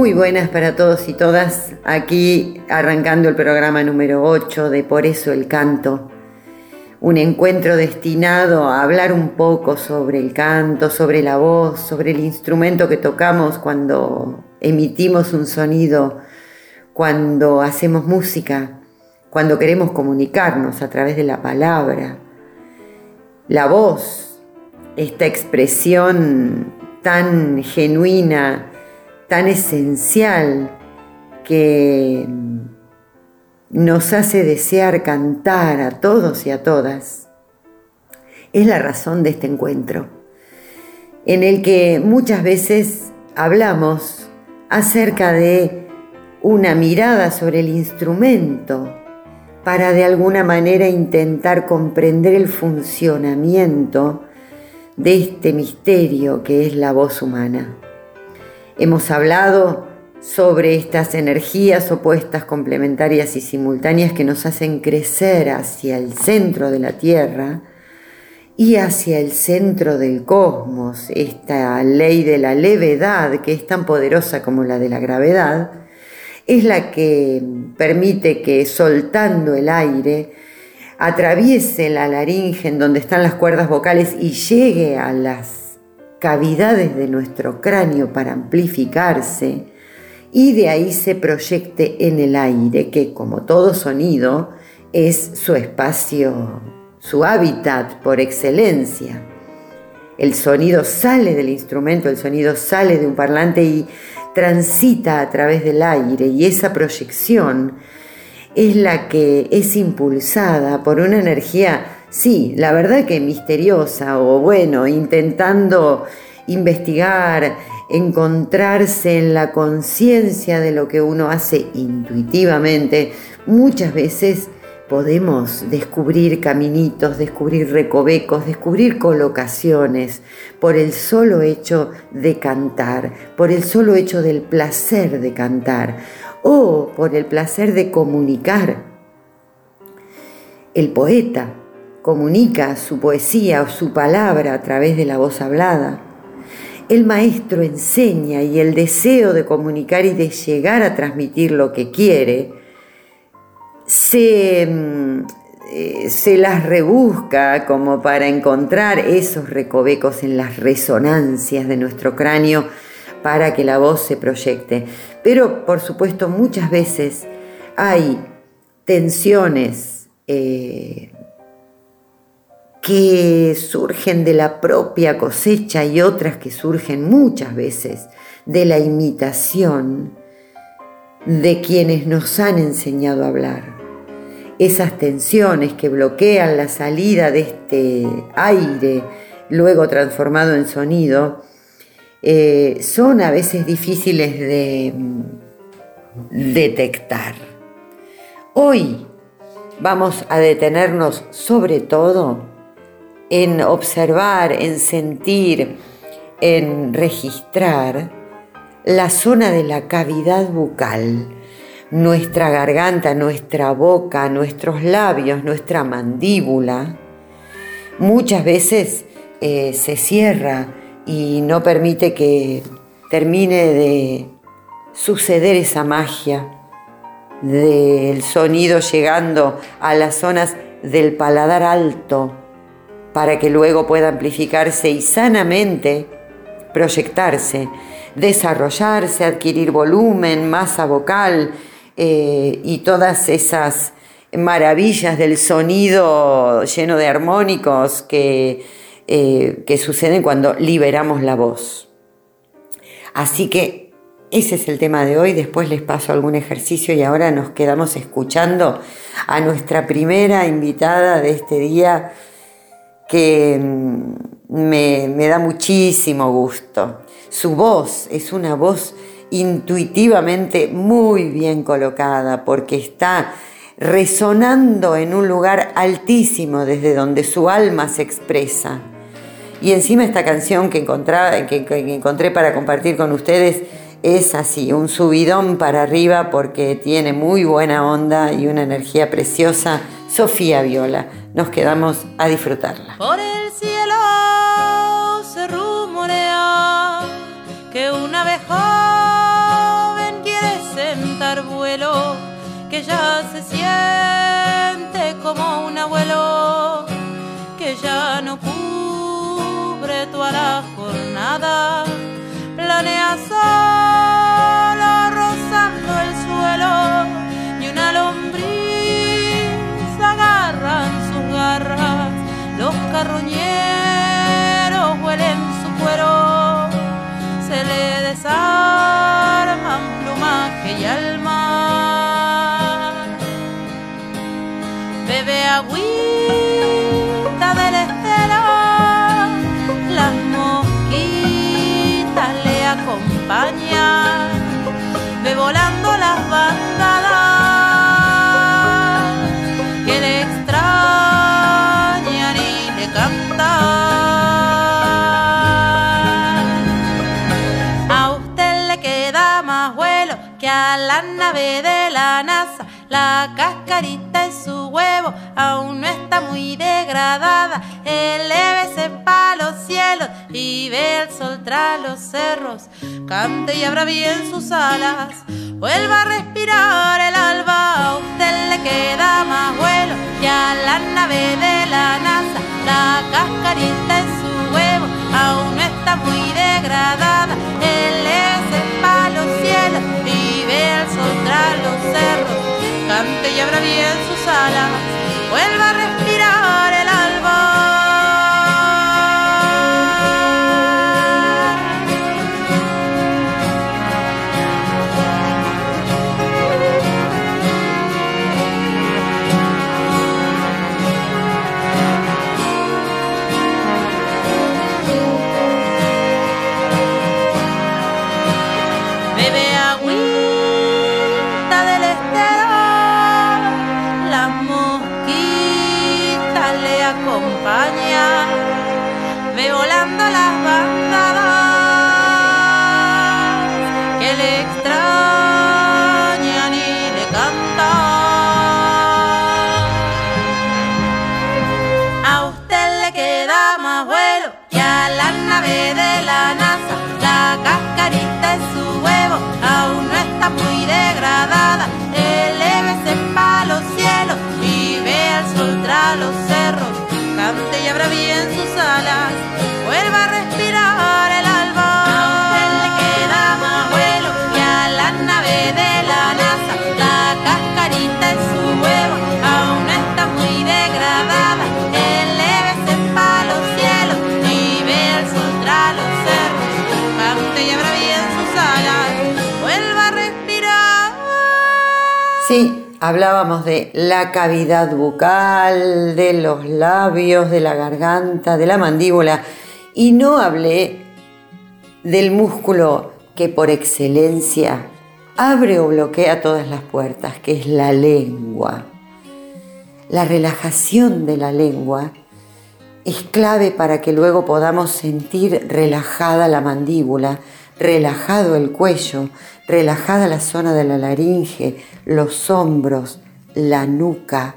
Muy buenas para todos y todas, aquí arrancando el programa número 8 de Por eso el canto, un encuentro destinado a hablar un poco sobre el canto, sobre la voz, sobre el instrumento que tocamos cuando emitimos un sonido, cuando hacemos música, cuando queremos comunicarnos a través de la palabra. La voz, esta expresión tan genuina, tan esencial que nos hace desear cantar a todos y a todas, es la razón de este encuentro, en el que muchas veces hablamos acerca de una mirada sobre el instrumento para de alguna manera intentar comprender el funcionamiento de este misterio que es la voz humana. Hemos hablado sobre estas energías opuestas, complementarias y simultáneas que nos hacen crecer hacia el centro de la Tierra y hacia el centro del cosmos, esta ley de la levedad que es tan poderosa como la de la gravedad, es la que permite que soltando el aire atraviese la laringe en donde están las cuerdas vocales y llegue a las cavidades de nuestro cráneo para amplificarse y de ahí se proyecte en el aire, que como todo sonido es su espacio, su hábitat por excelencia. El sonido sale del instrumento, el sonido sale de un parlante y transita a través del aire y esa proyección es la que es impulsada por una energía sí, la verdad que misteriosa o bueno, intentando investigar, encontrarse en la conciencia de lo que uno hace intuitivamente, muchas veces podemos descubrir caminitos, descubrir recovecos, descubrir colocaciones por el solo hecho de cantar, por el solo hecho del placer de cantar o por el placer de comunicar. El poeta comunica su poesía o su palabra a través de la voz hablada. El maestro enseña y el deseo de comunicar y de llegar a transmitir lo que quiere se, mm, eh, se las rebusca como para encontrar esos recovecos en las resonancias de nuestro cráneo para que la voz se proyecte. Pero por supuesto muchas veces hay tensiones eh, que surgen de la propia cosecha y otras que surgen muchas veces de la imitación de quienes nos han enseñado a hablar. Esas tensiones que bloquean la salida de este aire, luego transformado en sonido, eh, son a veces difíciles de mm, detectar. Hoy vamos a detenernos sobre todo en observar, en sentir, en registrar la zona de la cavidad bucal, nuestra garganta, nuestra boca, nuestros labios, nuestra mandíbula. Muchas veces eh, se cierra y no permite que termine de suceder esa magia del sonido llegando a las zonas del paladar alto, para que luego pueda amplificarse y sanamente proyectarse, desarrollarse, adquirir volumen, masa vocal eh, y todas esas maravillas del sonido lleno de armónicos que, eh, que suceden cuando liberamos la voz. Así que ese es el tema de hoy, después les paso algún ejercicio y ahora nos quedamos escuchando a nuestra primera invitada de este día, que mm, me, me da muchísimo gusto. Su voz es una voz intuitivamente muy bien colocada porque está resonando en un lugar altísimo desde donde su alma se expresa. Y encima esta canción que, que, que encontré para compartir con ustedes es así, un subidón para arriba porque tiene muy buena onda y una energía preciosa. Sofía Viola, nos quedamos a disfrutarla. Por el cielo se rumorea que una vez joven quiere sentar vuelo, que ya se siente la nave de la NASA. La cascarita en su huevo aún no está muy degradada. Elévese para los cielos y ve el sol tras los cerros. Cante y abra bien sus alas. Vuelva a respirar el alba. A usted le queda más vuelo que a la nave de la NASA. La cascarita en su huevo aún no está muy degradada. Elévese para los cielos y ve el sol tras los cerros cante y abra bien sus alas, vuelva a respirar el alba. Baña Sí, hablábamos de la cavidad bucal, de los labios, de la garganta, de la mandíbula, y no hablé del músculo que por excelencia abre o bloquea todas las puertas, que es la lengua. La relajación de la lengua es clave para que luego podamos sentir relajada la mandíbula, relajado el cuello, relajada la zona de la laringe, los hombros, la nuca.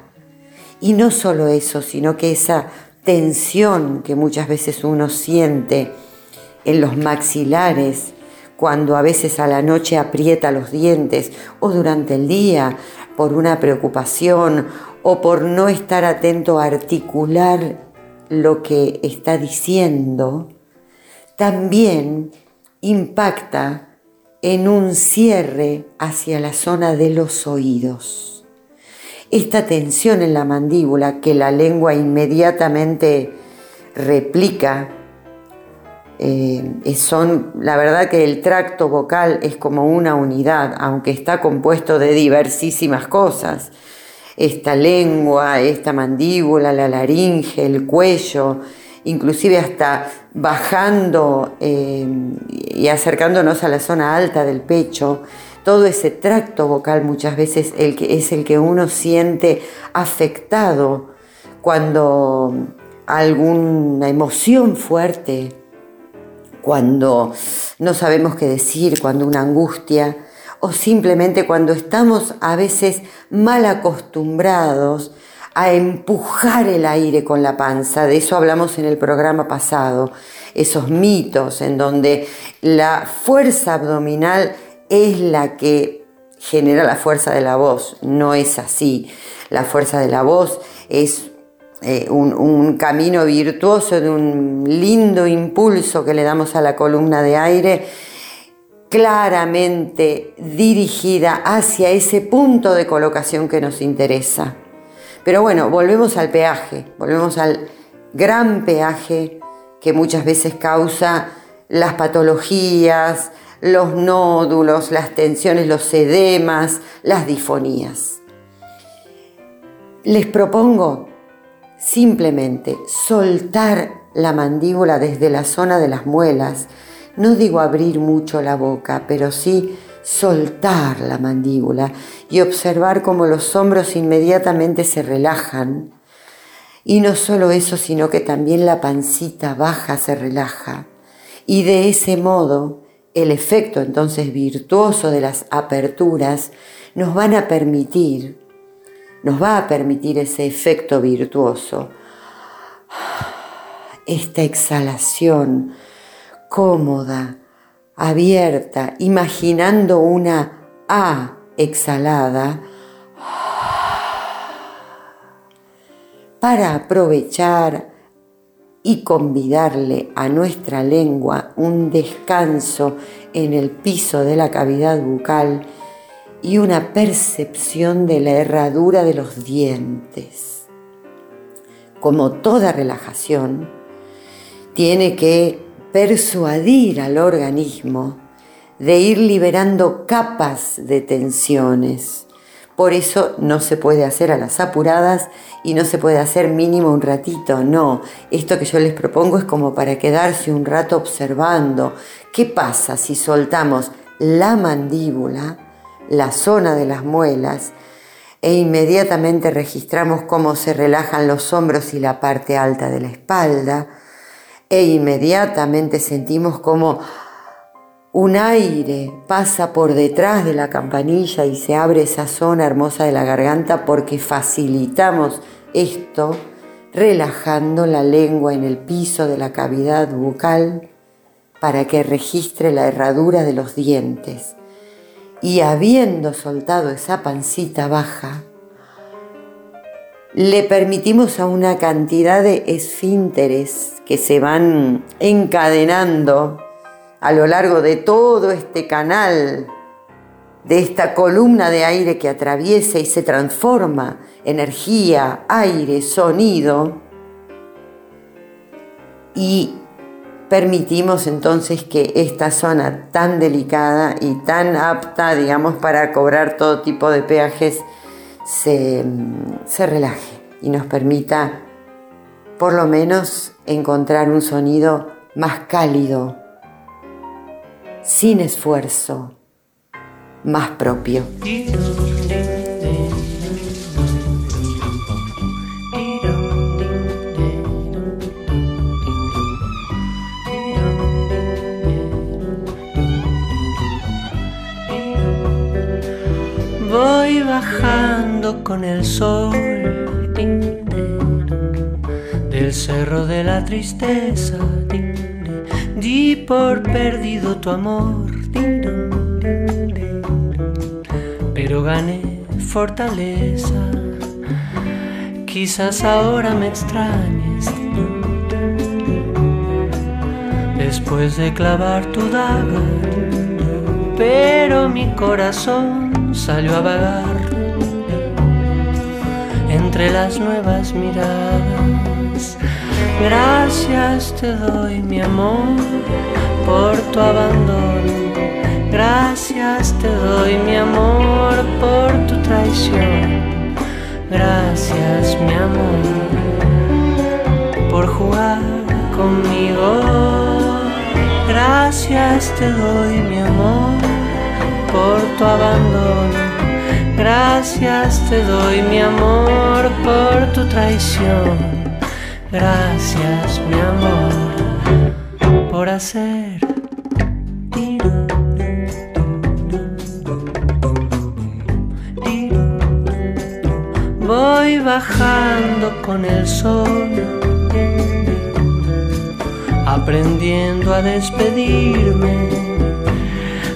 Y no solo eso, sino que esa tensión que muchas veces uno siente en los maxilares, cuando a veces a la noche aprieta los dientes o durante el día por una preocupación o por no estar atento a articular lo que está diciendo, también impacta en un cierre hacia la zona de los oídos. Esta tensión en la mandíbula que la lengua inmediatamente replica, eh, son, la verdad que el tracto vocal es como una unidad, aunque está compuesto de diversísimas cosas. esta lengua, esta mandíbula, la laringe, el cuello, inclusive hasta bajando eh, y acercándonos a la zona alta del pecho, todo ese tracto vocal muchas veces el que, es el que uno siente afectado cuando alguna emoción fuerte, cuando no sabemos qué decir, cuando una angustia, o simplemente cuando estamos a veces mal acostumbrados a empujar el aire con la panza, de eso hablamos en el programa pasado, esos mitos en donde la fuerza abdominal es la que genera la fuerza de la voz, no es así. La fuerza de la voz es eh, un, un, camino virtuoso de un lindo impulso que le damos a la columna de aire, claramente dirigida hacia ese punto de colocación que nos interesa. Pero bueno, volvemos al peaje, volvemos al gran peaje que muchas veces causa las patologías, los nódulos, las tensiones, los edemas, las difonías. Les propongo simplemente soltar la mandíbula desde la zona de las muelas. No digo abrir mucho la boca, pero sí soltar la mandíbula y observar cómo los hombros inmediatamente se relajan. Y no solo eso, sino que también la pancita baja se relaja. Y de ese modo, el efecto entonces virtuoso de las aperturas nos van a permitir, nos va a permitir ese efecto virtuoso, esta exhalación cómoda, abierta, imaginando una A exhalada, para aprovechar y convidarle a nuestra lengua un descanso en el piso de la cavidad bucal y una percepción de la herradura de los dientes. Como toda relajación, tiene que persuadir al organismo de ir liberando capas de tensiones. Por eso no se puede hacer a las apuradas y no se puede hacer mínimo un ratito, no. Esto que yo les propongo es como para quedarse un rato observando qué pasa si soltamos la mandíbula, la zona de las muelas, e inmediatamente registramos cómo se relajan los hombros y la parte alta de la espalda, e inmediatamente sentimos cómo un aire pasa por detrás de la campanilla y se abre esa zona hermosa de la garganta porque facilitamos esto relajando la lengua en el piso de la cavidad bucal para que registre la herradura de los dientes. Y habiendo soltado esa pancita baja, le permitimos a una cantidad de esfínteres que se van encadenando a lo largo de todo este canal, de esta columna de aire que atraviesa y se transforma energía, aire, sonido, y permitimos entonces que esta zona tan delicada y tan apta, digamos, para cobrar todo tipo de peajes, se, se relaje y nos permita por lo menos encontrar un sonido más cálido, sin esfuerzo, más propio. Con el sol del cerro de la tristeza Di por perdido tu amor, pero gané fortaleza. Quizás ahora me extrañes. Después de clavar tu daga, pero mi corazón salió a vagar entre las nuevas miradas Gracias te doy, mi amor, por tu abandono. Gracias te doy, mi amor, por tu traición. Gracias, mi amor, por jugar conmigo. Gracias te doy, mi amor, por tu abandono. Gracias te doy, mi amor, por tu traición. Gracias, mi amor, por hacer Voy bajando con el sol, aprendiendo a despedirme.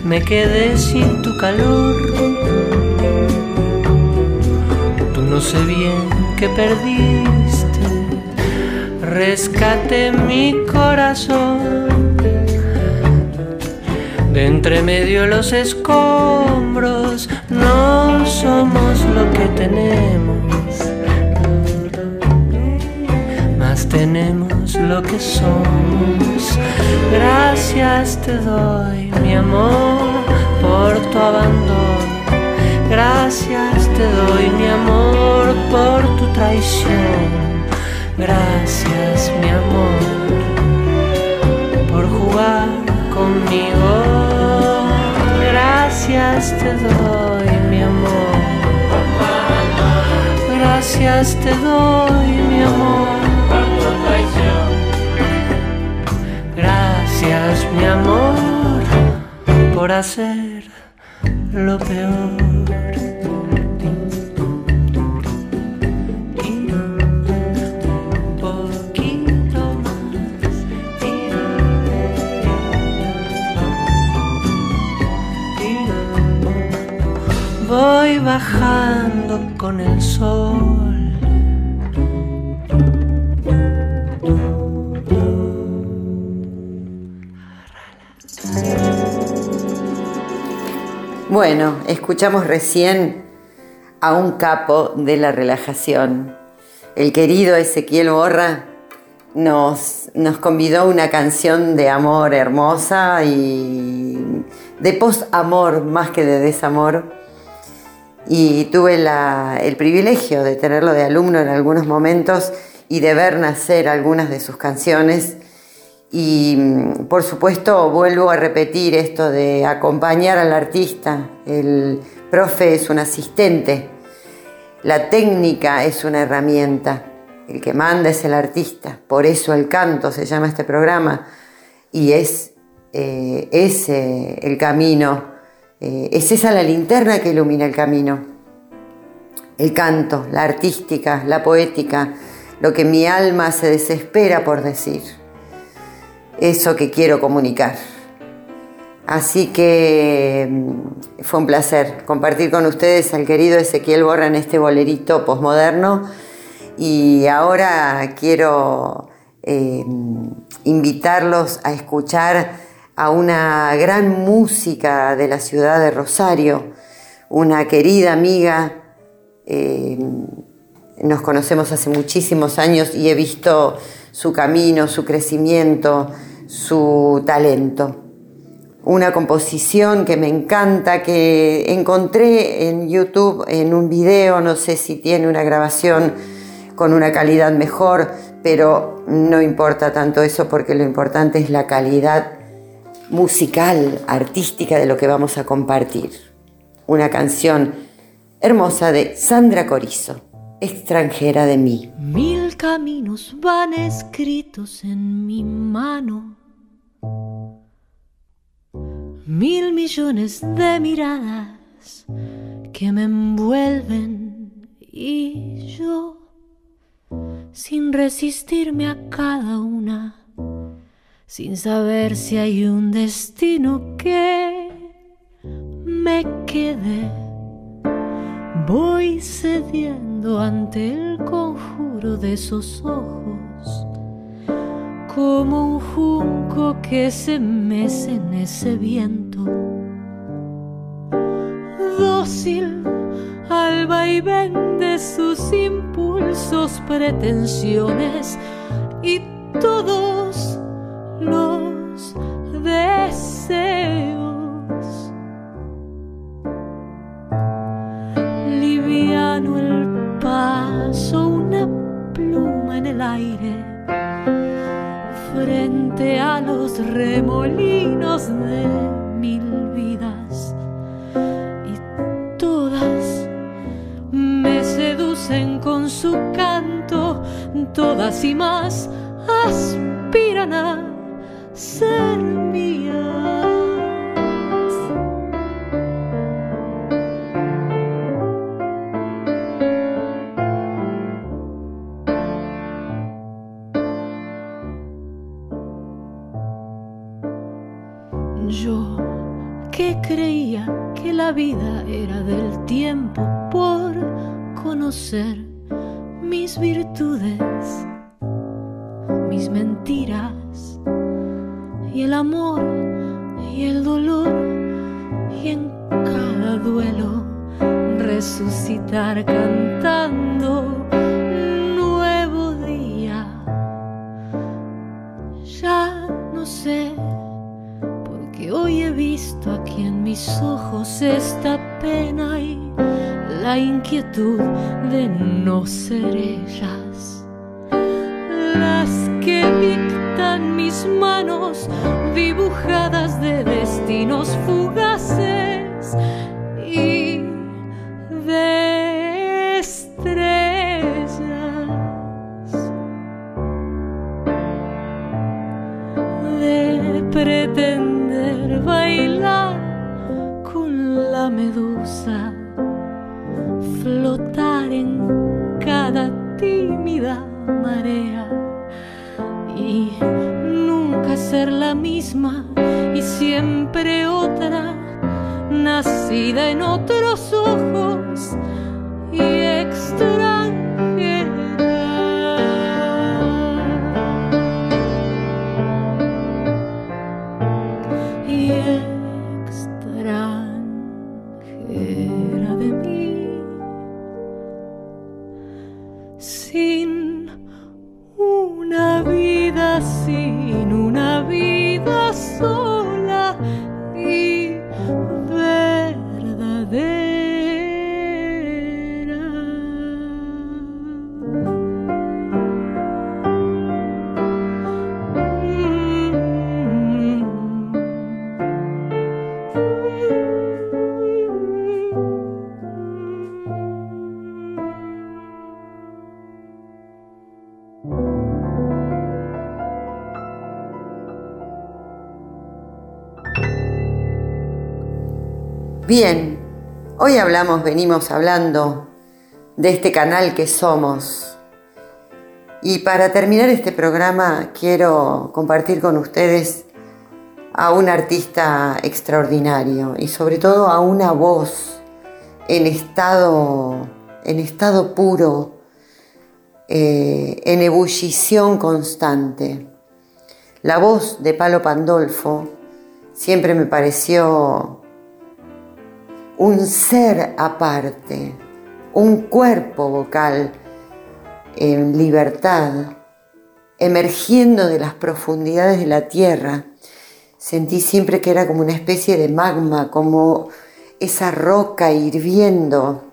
Me quedé sin tu calor. No sé bien qué perdiste. Rescate mi corazón. De entre medio los escombros, no somos lo que tenemos tenemos lo que somos. Gracias te doy, mi amor, por tu abandono. Gracias te doy, mi amor, Gracias, mi amor, por jugar conmigo. Gracias te doy, mi amor. Gracias te doy, mi amor Gracias, mi amor, por hacer lo peor. Voy bajando con el sol Bueno, escuchamos recién a un capo de la relajación. El querido Ezequiel Borra nos, nos convidó una canción de amor hermosa y de post-amor más que de desamor. Y tuve el privilegio de tenerlo de alumno en algunos momentos y de ver nacer algunas de sus canciones. Y mm, por supuesto vuelvo a repetir esto de acompañar al artista. El profe es un asistente, la técnica es una herramienta, el que manda es el artista, por eso el canto se llama este programa. Y es eh, ese el camino, eh, es esa la linterna que ilumina el camino. El canto, la artística, la poética, lo que mi alma se desespera por decir eso que quiero comunicar. Así que mm, fue un placer compartir con ustedes al querido Ezequiel Borra en este bolerito posmoderno y ahora quiero eh, invitarlos a escuchar a una gran música de la ciudad de Rosario, una querida amiga. Eh, nos conocemos hace muchísimos años y he visto su camino, su crecimiento, su talento. Una composición que me encanta, que encontré en YouTube en un video, no sé si tiene una grabación con una calidad mejor, pero no importa tanto eso porque lo importante es la calidad musical, artística de lo que vamos a compartir. Una canción hermosa de Sandra Corizo, extranjera de mí. Mil caminos van escritos en mi mano mil millones de miradas que me envuelven y yo, sin resistirme a cada una, sin saber si hay un destino que me quede, voy cediendo ante el conjuro de esos ojos como un junco que se mece en ese viento, dócil al vaivén de sus impulsos, pretensiones y todos los deseos. Liviano el paso, una pluma en el aire, frente a los remolinos de mil vidas. Y todas me seducen con su canto, todas y más aspiran a ser. Yo que creía que la vida era del tiempo por conocer duelo resucitar cantando nuevo día. Ya no sé porque hoy he visto aquí en mis ojos esta pena y la inquietud de no ser ellas. Las que dictan mis manos dibujadas de destinos fugaces y siempre otra, nacida en otros ojos Bien, hoy hablamos, venimos hablando de este canal que somos. Y para terminar este programa quiero compartir con ustedes a un artista extraordinario y sobre todo a una voz en estado, en estado puro, eh, en ebullición constante. La voz de Palo Pandolfo siempre me pareció un ser aparte, un cuerpo vocal en libertad, emergiendo de las profundidades de la tierra. Sentí siempre que era como una especie de magma, como esa roca hirviendo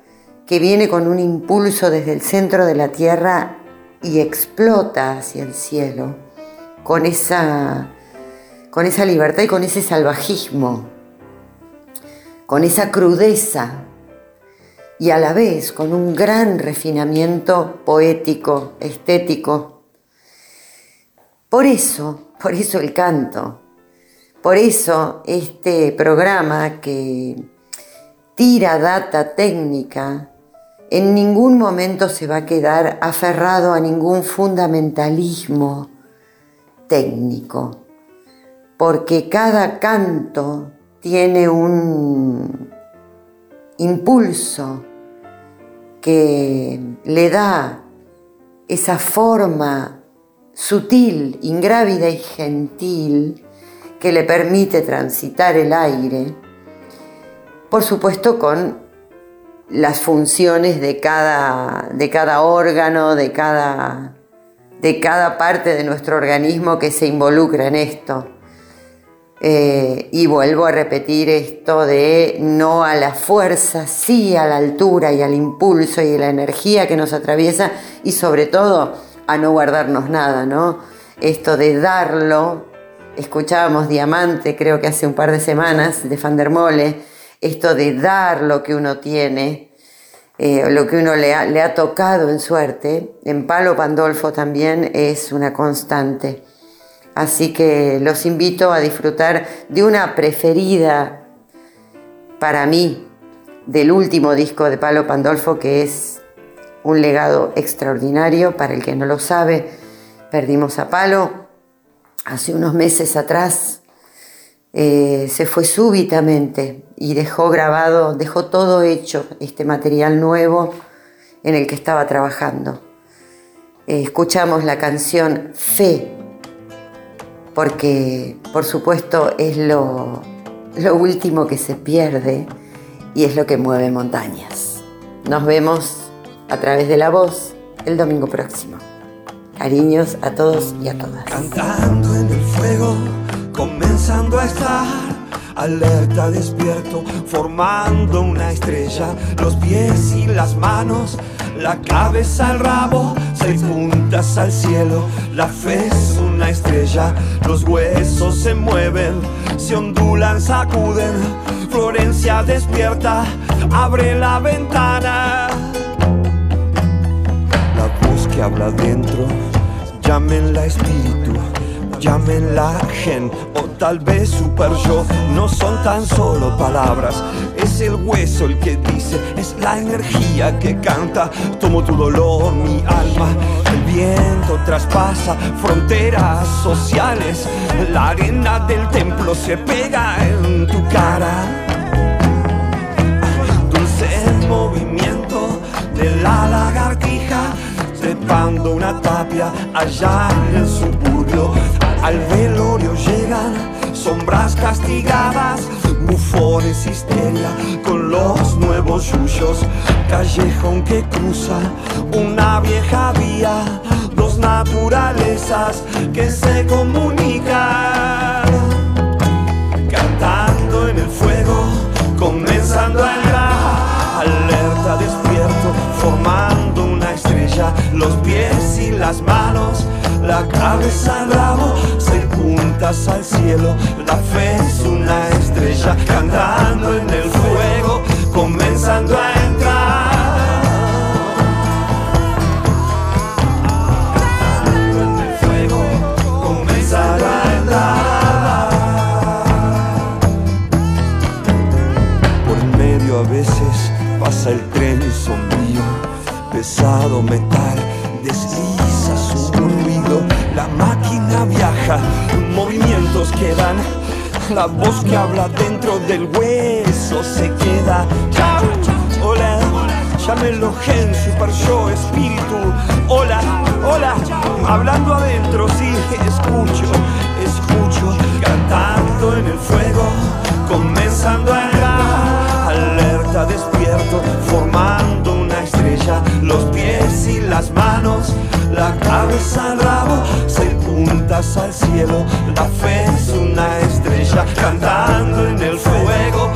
que viene con un impulso desde el centro de la tierra y explota hacia el cielo, con esa, con esa libertad y con ese salvajismo con esa crudeza y a la vez con un gran refinamiento poético, estético. Por eso, por eso el canto, por eso este programa que tira data técnica, en ningún momento se va a quedar aferrado a ningún fundamentalismo técnico, porque cada canto tiene un impulso que le da esa forma sutil, ingrávida y gentil que le permite transitar el aire, por supuesto con las funciones de cada, de cada órgano, de cada, de cada parte de nuestro organismo que se involucra en esto. Eh, y vuelvo a repetir esto de no a la fuerza, sí a la altura y al impulso y a la energía que nos atraviesa y sobre todo a no guardarnos nada, ¿no? esto de darlo, escuchábamos Diamante, creo que hace un par de semanas, de Fandermole, esto de dar lo que uno tiene, eh, lo que uno le ha, le ha tocado en suerte, en Palo Pandolfo también es una constante. Así que los invito a disfrutar de una preferida para mí del último disco de Palo Pandolfo, que es un legado extraordinario. Para el que no lo sabe, perdimos a Palo hace unos meses atrás. Eh, se fue súbitamente y dejó grabado, dejó todo hecho, este material nuevo en el que estaba trabajando. Eh, escuchamos la canción Fe, porque por supuesto es lo, lo último que se pierde y es lo que mueve montañas. Nos vemos a través de la voz el domingo próximo. Cariños a todos y a todas. Cantando en el fuego, comenzando a estar alerta, despierto, formando una estrella, los pies y las manos, la cabeza al rabo, seis puntas al cielo, la fe es estrella, los huesos se mueven, se ondulan, sacuden, Florencia despierta, abre la ventana. La voz que habla dentro, llámenla espíritu, llámenla gen o tal vez super yo. No son tan solo palabras, es el hueso el que dice, es la energía que canta. Tomo tu dolor, mi alma. El viento traspasa fronteras sociales. La arena del templo se pega en tu cara trepando una tapia allá en el suburbio. Al velorio llegan sombras castigadas, bufones histeria con los nuevos yuyos. Callejón que cruza una vieja vía, dos naturalezas que se comunican cantando en el fuego, comenzando a alerta, despierto, una estrella, los pies y las manos, la cabeza al rabo, seis puntas al cielo, la fe es una estrella, cantando en el fuego, comenzando a pesado metal, desliza su ruido, la máquina viaja, movimientos que dan, la voz que habla dentro del hueso se queda. Chao, hola, llámelo gen, super yo, espíritu, hola, hola, hablando adentro, sí, escucho, escucho, cantando en el fuego, comenzando a entrar, alerta, despierto, formando los pies y las manos, la cabeza al rabo, seis puntas al cielo, la fe es una estrella, cantando en el fuego,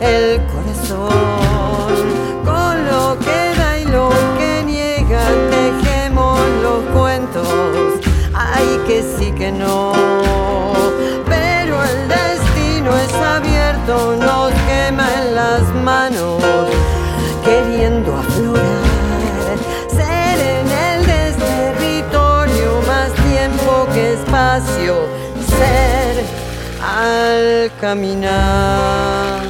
el corazón. Con lo que da y lo que niega, tejemos los cuentos. Ay, que sí que no. Pero el destino es abierto, nos quema en las manos, queriendo aflorar. Ser en el desterritorio más tiempo que espacio. Ser al caminar.